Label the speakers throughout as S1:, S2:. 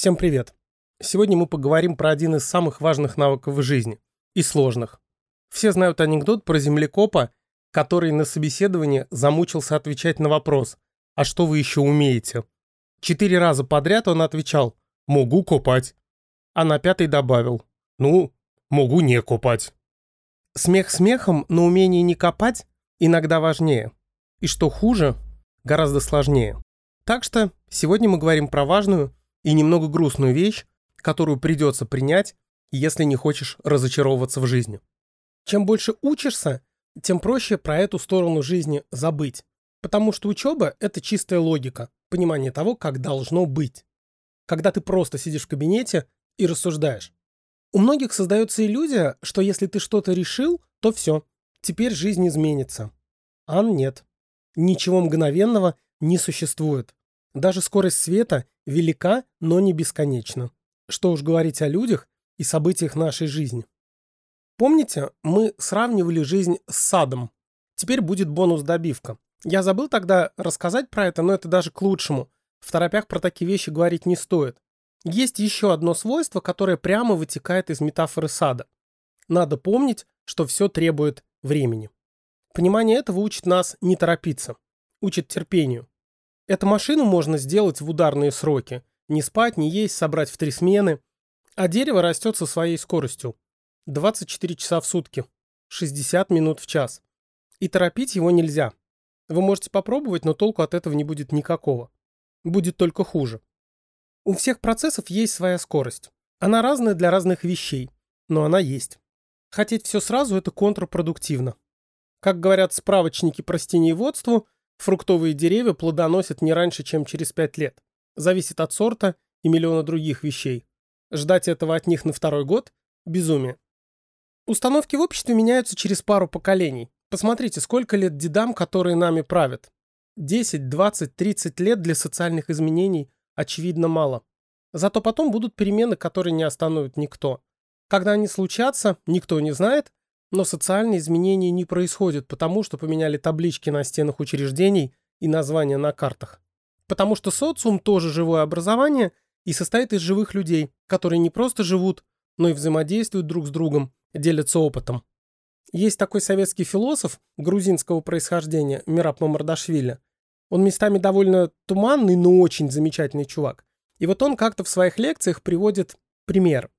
S1: Всем привет! Сегодня мы поговорим про один из самых важных навыков в жизни. И сложных. Все знают анекдот про землекопа, который на собеседовании замучился отвечать на вопрос «А что вы еще умеете?». Четыре раза подряд он отвечал «Могу копать». А на пятый добавил «Ну, могу не копать». Смех смехом, но умение не копать иногда важнее. И что хуже, гораздо сложнее. Так что сегодня мы говорим про важную и немного грустную вещь, которую придется принять, если не хочешь разочаровываться в жизни. Чем больше учишься, тем проще про эту сторону жизни забыть. Потому что учеба – это чистая логика, понимание того, как должно быть. Когда ты просто сидишь в кабинете и рассуждаешь. У многих создается иллюзия, что если ты что-то решил, то все, теперь жизнь изменится. А нет. Ничего мгновенного не существует. Даже скорость света велика, но не бесконечна. Что уж говорить о людях и событиях нашей жизни. Помните, мы сравнивали жизнь с садом. Теперь будет бонус-добивка. Я забыл тогда рассказать про это, но это даже к лучшему. В торопях про такие вещи говорить не стоит. Есть еще одно свойство, которое прямо вытекает из метафоры сада. Надо помнить, что все требует времени. Понимание этого учит нас не торопиться, учит терпению. Эту машину можно сделать в ударные сроки. Не спать, не есть, собрать в три смены. А дерево растет со своей скоростью. 24 часа в сутки. 60 минут в час. И торопить его нельзя. Вы можете попробовать, но толку от этого не будет никакого. Будет только хуже. У всех процессов есть своя скорость. Она разная для разных вещей, но она есть. Хотеть все сразу – это контрпродуктивно. Как говорят справочники по растениеводству – Фруктовые деревья плодоносят не раньше, чем через 5 лет. Зависит от сорта и миллиона других вещей. Ждать этого от них на второй год – безумие. Установки в обществе меняются через пару поколений. Посмотрите, сколько лет дедам, которые нами правят. 10, 20, 30 лет для социальных изменений очевидно мало. Зато потом будут перемены, которые не остановит никто. Когда они случатся, никто не знает, но социальные изменения не происходят, потому что поменяли таблички на стенах учреждений и названия на картах. Потому что социум тоже живое образование и состоит из живых людей, которые не просто живут, но и взаимодействуют друг с другом, делятся опытом. Есть такой советский философ грузинского происхождения Мираб Мамардашвили. Он местами довольно туманный, но очень замечательный чувак. И вот он как-то в своих лекциях приводит пример.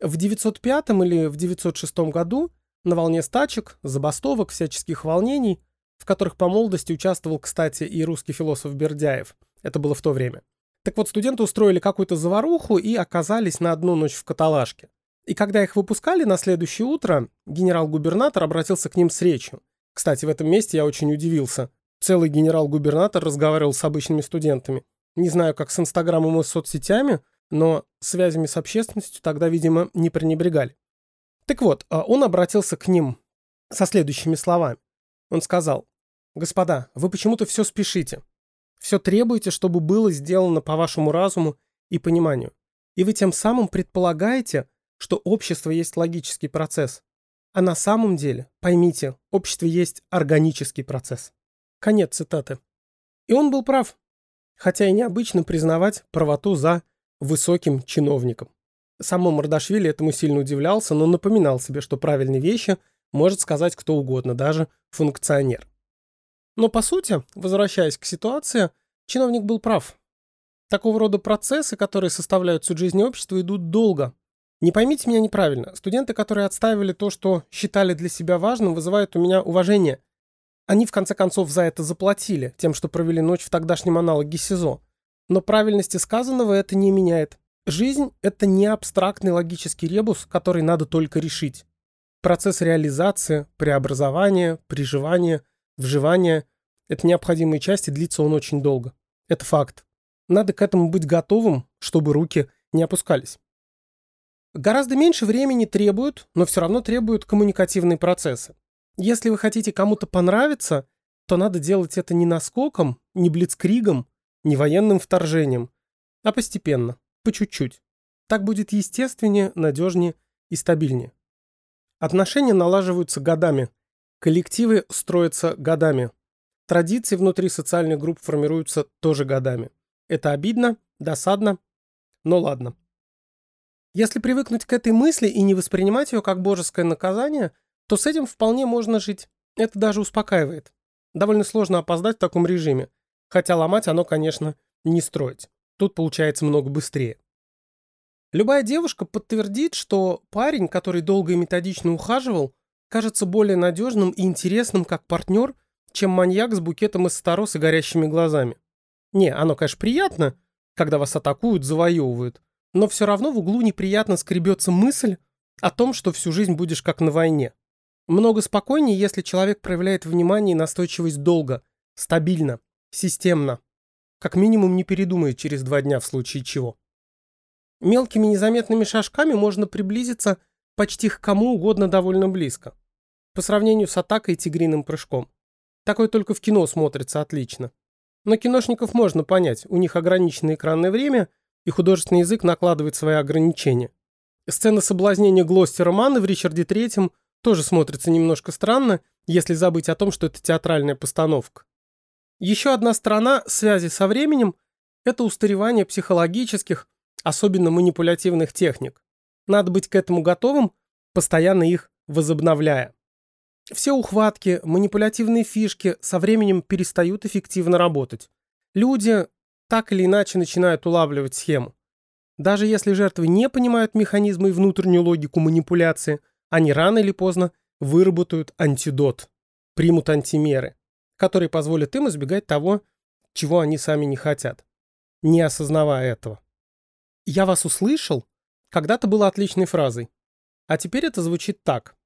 S1: В 905 или в 906 году на волне стачек, забастовок, всяческих волнений, в которых по молодости участвовал, кстати, и русский философ Бердяев. Это было в то время. Так вот, студенты устроили какую-то заваруху и оказались на одну ночь в каталажке. И когда их выпускали на следующее утро, генерал-губернатор обратился к ним с речью. Кстати, в этом месте я очень удивился. Целый генерал-губернатор разговаривал с обычными студентами. Не знаю, как с Инстаграмом и соцсетями, но связями с общественностью тогда, видимо, не пренебрегали. Так вот, а, он обратился к ним со следующими словами. Он сказал, «Господа, вы почему-то все спешите. Все требуете, чтобы было сделано по вашему разуму и пониманию. И вы тем самым предполагаете, что общество есть логический процесс. А на самом деле, поймите, общество есть органический процесс». Конец цитаты. И он был прав, хотя и необычно признавать правоту за высоким чиновником. Само Мордашвили этому сильно удивлялся, но напоминал себе, что правильные вещи может сказать кто угодно, даже функционер. Но по сути, возвращаясь к ситуации, чиновник был прав. Такого рода процессы, которые составляют суть жизни общества, идут долго. Не поймите меня неправильно. Студенты, которые отстаивали то, что считали для себя важным, вызывают у меня уважение. Они в конце концов за это заплатили, тем, что провели ночь в тогдашнем аналоге СИЗО. Но правильности сказанного это не меняет. Жизнь – это не абстрактный логический ребус, который надо только решить. Процесс реализации, преобразования, приживания, вживания – это необходимые части, длится он очень долго. Это факт. Надо к этому быть готовым, чтобы руки не опускались. Гораздо меньше времени требуют, но все равно требуют коммуникативные процессы. Если вы хотите кому-то понравиться, то надо делать это не наскоком, не блицкригом, не военным вторжением, а постепенно по чуть-чуть. Так будет естественнее, надежнее и стабильнее. Отношения налаживаются годами. Коллективы строятся годами. Традиции внутри социальных групп формируются тоже годами. Это обидно, досадно, Но ладно. Если привыкнуть к этой мысли и не воспринимать ее как божеское наказание, то с этим вполне можно жить. Это даже успокаивает. Довольно сложно опоздать в таком режиме. Хотя ломать оно, конечно, не строить. Тут получается много быстрее. Любая девушка подтвердит, что парень, который долго и методично ухаживал, кажется более надежным и интересным как партнер, чем маньяк с букетом из старос и горящими глазами. Не, оно, конечно, приятно, когда вас атакуют, завоевывают, но все равно в углу неприятно скребется мысль о том, что всю жизнь будешь как на войне. Много спокойнее, если человек проявляет внимание и настойчивость долго, стабильно, системно. Как минимум не передумает через два дня в случае чего. Мелкими незаметными шажками можно приблизиться почти к кому угодно довольно близко. По сравнению с атакой и тигриным прыжком. Такое только в кино смотрится отлично. Но киношников можно понять, у них ограниченное экранное время, и художественный язык накладывает свои ограничения. Сцена соблазнения Глостера Манны в Ричарде Третьем тоже смотрится немножко странно, если забыть о том, что это театральная постановка. Еще одна сторона связи со временем – это устаревание психологических, особенно манипулятивных техник. Надо быть к этому готовым, постоянно их возобновляя. Все ухватки, манипулятивные фишки со временем перестают эффективно работать. Люди так или иначе начинают улавливать схему. Даже если жертвы не понимают механизмы и внутреннюю логику манипуляции, они рано или поздно выработают антидот, примут антимеры, которые позволят им избегать того, чего они сами не хотят, не осознавая этого. «Я вас услышал» когда-то было отличной фразой, а теперь это звучит так.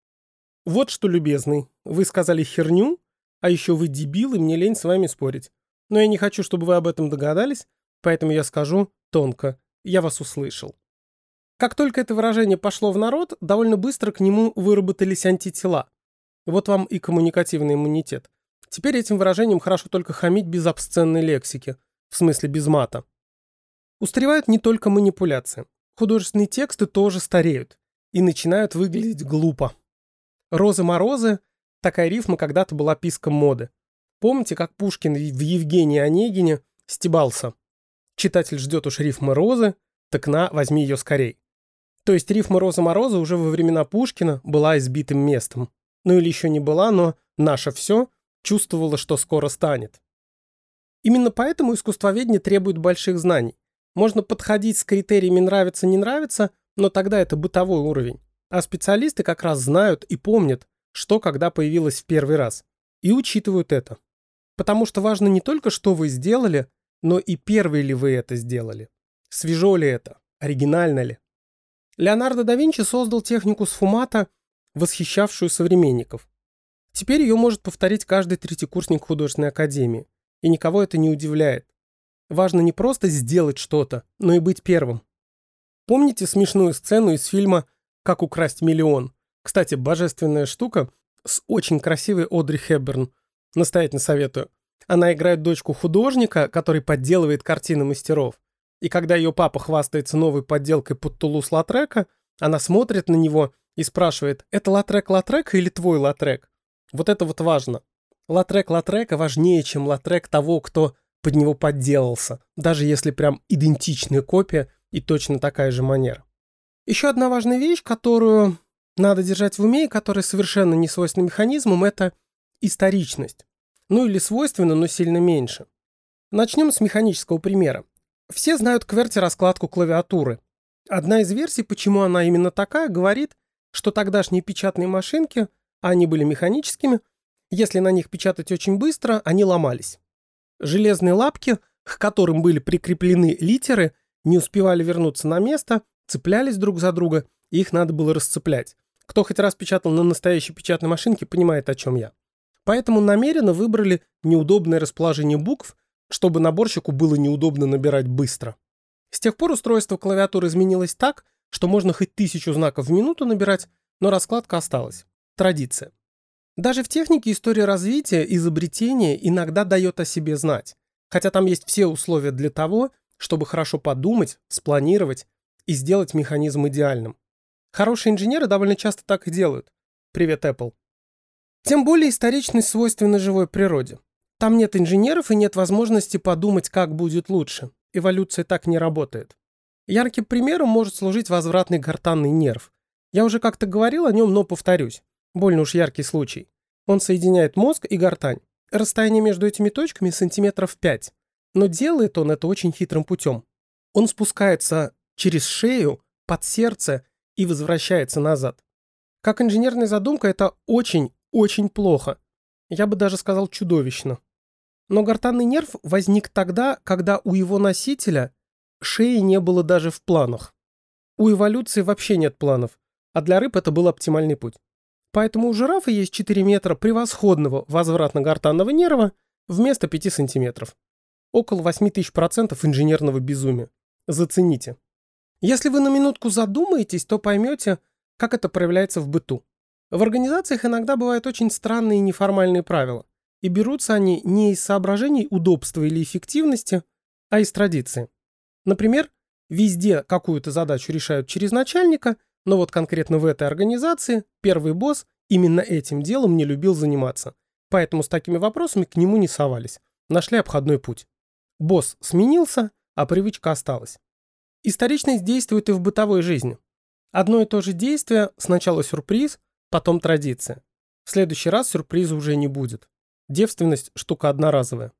S1: «Вот что, любезный, вы сказали херню, а еще вы дебил, и мне лень с вами спорить. Но я не хочу, чтобы вы об этом догадались, поэтому я скажу тонко. Я вас услышал». Как только это выражение пошло в народ, довольно быстро к нему выработались антитела. Вот вам и коммуникативный иммунитет. Теперь этим выражением хорошо только хамить без обсценной лексики, в смысле без мата. Устаревают не только манипуляции. Художественные тексты тоже стареют и начинают выглядеть глупо. «Розы-морозы» – такая рифма когда-то была писком моды. Помните, как Пушкин в Евгении Онегине стебался? Читатель ждет уж рифмы розы, так на, возьми ее скорей. То есть рифма «Роза-мороза» уже во времена Пушкина была избитым местом. Ну или еще не была, но наше все чувствовало, что скоро станет. Именно поэтому искусствоведение требует больших знаний. Можно подходить с критериями «нравится-не нравится», но тогда это бытовой уровень. А специалисты как раз знают и помнят, что когда появилось в первый раз. И учитывают это. Потому что важно не только, что вы сделали, но и первый ли вы это сделали. Свежо ли это? Оригинально ли? Леонардо да Винчи создал технику сфумата, восхищавшую современников. Теперь ее может повторить каждый третьекурсник художественной академии. И никого это не удивляет. Важно не просто сделать что-то, но и быть первым. Помните смешную сцену из фильма «Как украсть миллион»? Кстати, божественная штука с очень красивой Одри Хепберн. Настоятельно советую. Она играет дочку художника, который подделывает картины мастеров. И когда ее папа хвастается новой подделкой под Тулус Латрека, она смотрит на него и спрашивает, это Латрек Латрек или твой Латрек? Вот это вот важно. Латрек Латрека важнее, чем Латрек того, кто под него подделался, даже если прям идентичная копия и точно такая же манера. Еще одна важная вещь, которую надо держать в уме и которая совершенно не свойственна механизмам, это историчность. Ну или свойственна, но сильно меньше. Начнем с механического примера. Все знают кверти раскладку клавиатуры. Одна из версий, почему она именно такая, говорит, что тогдашние печатные машинки, они были механическими, если на них печатать очень быстро, они ломались. Железные лапки, к которым были прикреплены литеры, не успевали вернуться на место, цеплялись друг за друга, и их надо было расцеплять. Кто хоть раз печатал на настоящей печатной машинке, понимает, о чем я. Поэтому намеренно выбрали неудобное расположение букв, чтобы наборщику было неудобно набирать быстро. С тех пор устройство клавиатуры изменилось так, что можно хоть тысячу знаков в минуту набирать, но раскладка осталась. Традиция. Даже в технике история развития, изобретения иногда дает о себе знать, хотя там есть все условия для того, чтобы хорошо подумать, спланировать и сделать механизм идеальным. Хорошие инженеры довольно часто так и делают. Привет, Apple. Тем более историчность свойственна живой природе. Там нет инженеров и нет возможности подумать, как будет лучше. Эволюция так не работает. Ярким примером может служить возвратный гортанный нерв. Я уже как-то говорил о нем, но повторюсь. Больно уж яркий случай. Он соединяет мозг и гортань. Расстояние между этими точками сантиметров 5. Но делает он это очень хитрым путем. Он спускается через шею, под сердце и возвращается назад. Как инженерная задумка это очень-очень плохо. Я бы даже сказал чудовищно. Но гортанный нерв возник тогда, когда у его носителя шеи не было даже в планах. У эволюции вообще нет планов, а для рыб это был оптимальный путь. Поэтому у жирафа есть 4 метра превосходного возвратно-гортанного нерва вместо 5 сантиметров. Около 8000% инженерного безумия. Зацените. Если вы на минутку задумаетесь, то поймете, как это проявляется в быту. В организациях иногда бывают очень странные неформальные правила, и берутся они не из соображений удобства или эффективности, а из традиции. Например, везде какую-то задачу решают через начальника, но вот конкретно в этой организации первый босс именно этим делом не любил заниматься, поэтому с такими вопросами к нему не совались, нашли обходной путь. Босс сменился, а привычка осталась. Историчность действует и в бытовой жизни. Одно и то же действие, сначала сюрприз, потом традиция. В следующий раз сюрприза уже не будет. Девственность – штука одноразовая.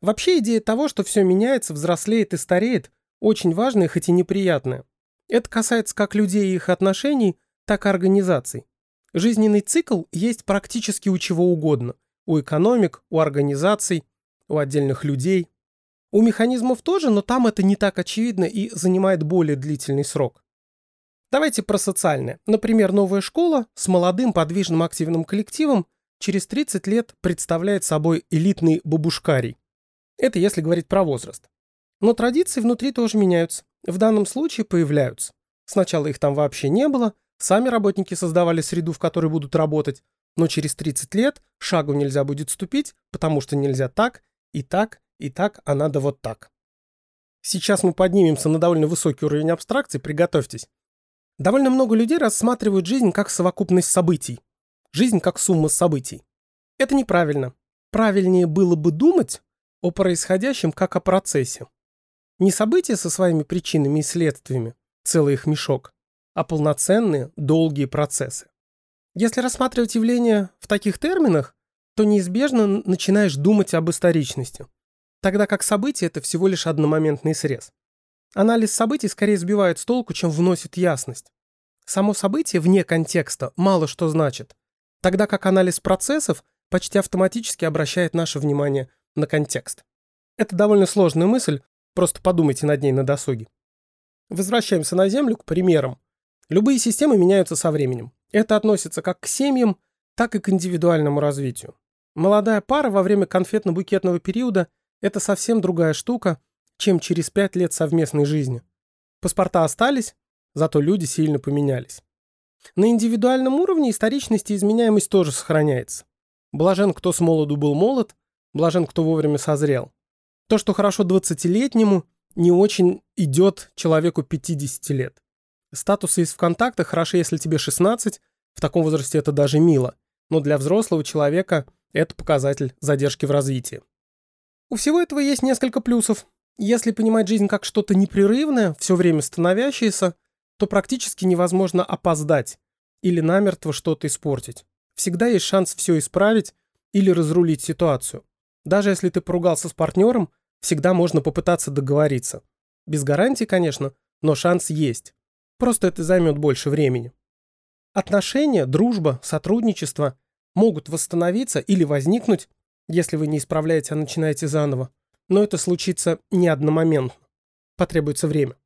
S1: Вообще идея того, что все меняется, взрослеет и стареет, очень важная, хоть и неприятная. Это касается как людей и их отношений, так и организаций. Жизненный цикл есть практически у чего угодно. У экономик, у организаций, у отдельных людей. У механизмов тоже, но там это не так очевидно и занимает более длительный срок. Давайте про социальное. Например, новая школа с молодым подвижным активным коллективом через 30 лет представляет собой элитный бабушкарий. Это если говорить про возраст. Но традиции внутри тоже меняются. В данном случае появляются. Сначала их там вообще не было, сами работники создавали среду, в которой будут работать, но через 30 лет шагу нельзя будет ступить, потому что нельзя так, и так, и так, а надо вот так. Сейчас мы поднимемся на довольно высокий уровень абстракции, приготовьтесь. Довольно много людей рассматривают жизнь как совокупность событий. Жизнь как сумма событий. Это неправильно. Правильнее было бы думать о происходящем как о процессе. Не события со своими причинами и следствиями, целый их мешок, а полноценные, долгие процессы. Если рассматривать явления в таких терминах, то неизбежно начинаешь думать об историчности, тогда как событие – это всего лишь одномоментный срез. Анализ событий скорее сбивает с толку, чем вносит ясность. Само событие вне контекста мало что значит, тогда как анализ процессов почти автоматически обращает наше внимание на контекст. Это довольно сложная мысль, просто подумайте над ней на досуге. Возвращаемся на Землю к примерам. Любые системы меняются со временем. Это относится как к семьям, так и к индивидуальному развитию. Молодая пара во время конфетно-букетного периода – это совсем другая штука, чем через пять лет совместной жизни. Паспорта остались, зато люди сильно поменялись. На индивидуальном уровне историчность и изменяемость тоже сохраняется. Блажен, кто с молоду был молод, блажен, кто вовремя созрел. То, что хорошо 20-летнему, не очень идет человеку 50 лет. Статусы из ВКонтакта хороши, если тебе 16, в таком возрасте это даже мило, но для взрослого человека это показатель задержки в развитии. У всего этого есть несколько плюсов. Если понимать жизнь как что-то непрерывное, все время становящееся, то практически невозможно опоздать или намертво что-то испортить. Всегда есть шанс все исправить или разрулить ситуацию. Даже если ты поругался с партнером, всегда можно попытаться договориться. Без гарантии, конечно, но шанс есть. Просто это займет больше времени. Отношения, дружба, сотрудничество могут восстановиться или возникнуть, если вы не исправляете, а начинаете заново. Но это случится не одномоментно. Потребуется время.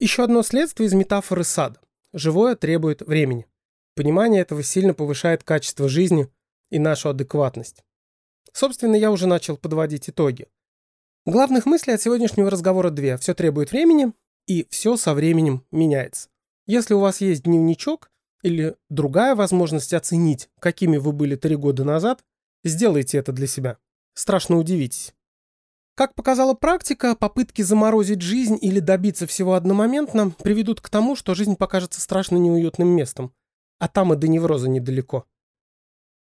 S1: Еще одно следствие из метафоры сада. Живое требует времени. Понимание этого сильно повышает качество жизни и нашу адекватность. Собственно, я уже начал подводить итоги. Главных мыслей от сегодняшнего разговора две. Все требует времени, и все со временем меняется. Если у вас есть дневничок или другая возможность оценить, какими вы были три года назад, сделайте это для себя. Страшно удивитесь. Как показала практика, попытки заморозить жизнь или добиться всего одномоментно приведут к тому, что жизнь покажется страшно неуютным местом, а там и до невроза недалеко.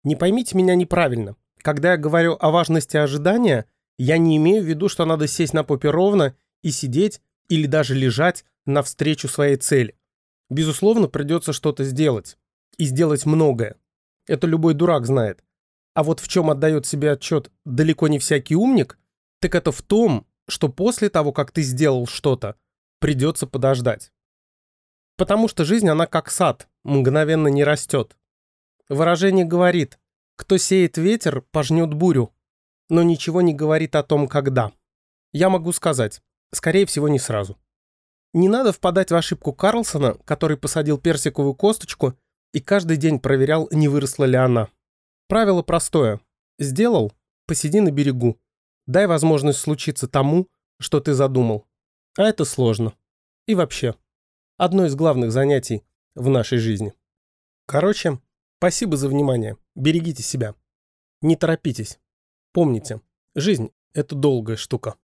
S1: Не поймите меня неправильно. Когда я говорю о важности ожидания, я не имею в виду, что надо сесть на попе ровно и сидеть или даже лежать навстречу своей цели. Безусловно, придется что-то сделать. И сделать многое. Это любой дурак знает. А вот в чем отдает себе отчет далеко не всякий умник, так это в том, что после того, как ты сделал что-то, придется подождать. Потому что жизнь, она как сад, мгновенно не растет. Выражение говорит, кто сеет ветер, пожнет бурю, но ничего не говорит о том, когда. Я могу сказать, скорее всего, не сразу. Не надо впадать в ошибку Карлсона, который посадил персиковую косточку и каждый день проверял, не выросла ли она. Правило простое. Сделал – посиди на берегу. Дай возможность случиться тому, что ты задумал. А это сложно. И вообще, одно из главных занятий в нашей жизни. Короче, спасибо за внимание. Берегите себя. Не торопитесь. Помните, жизнь – это долгая штука.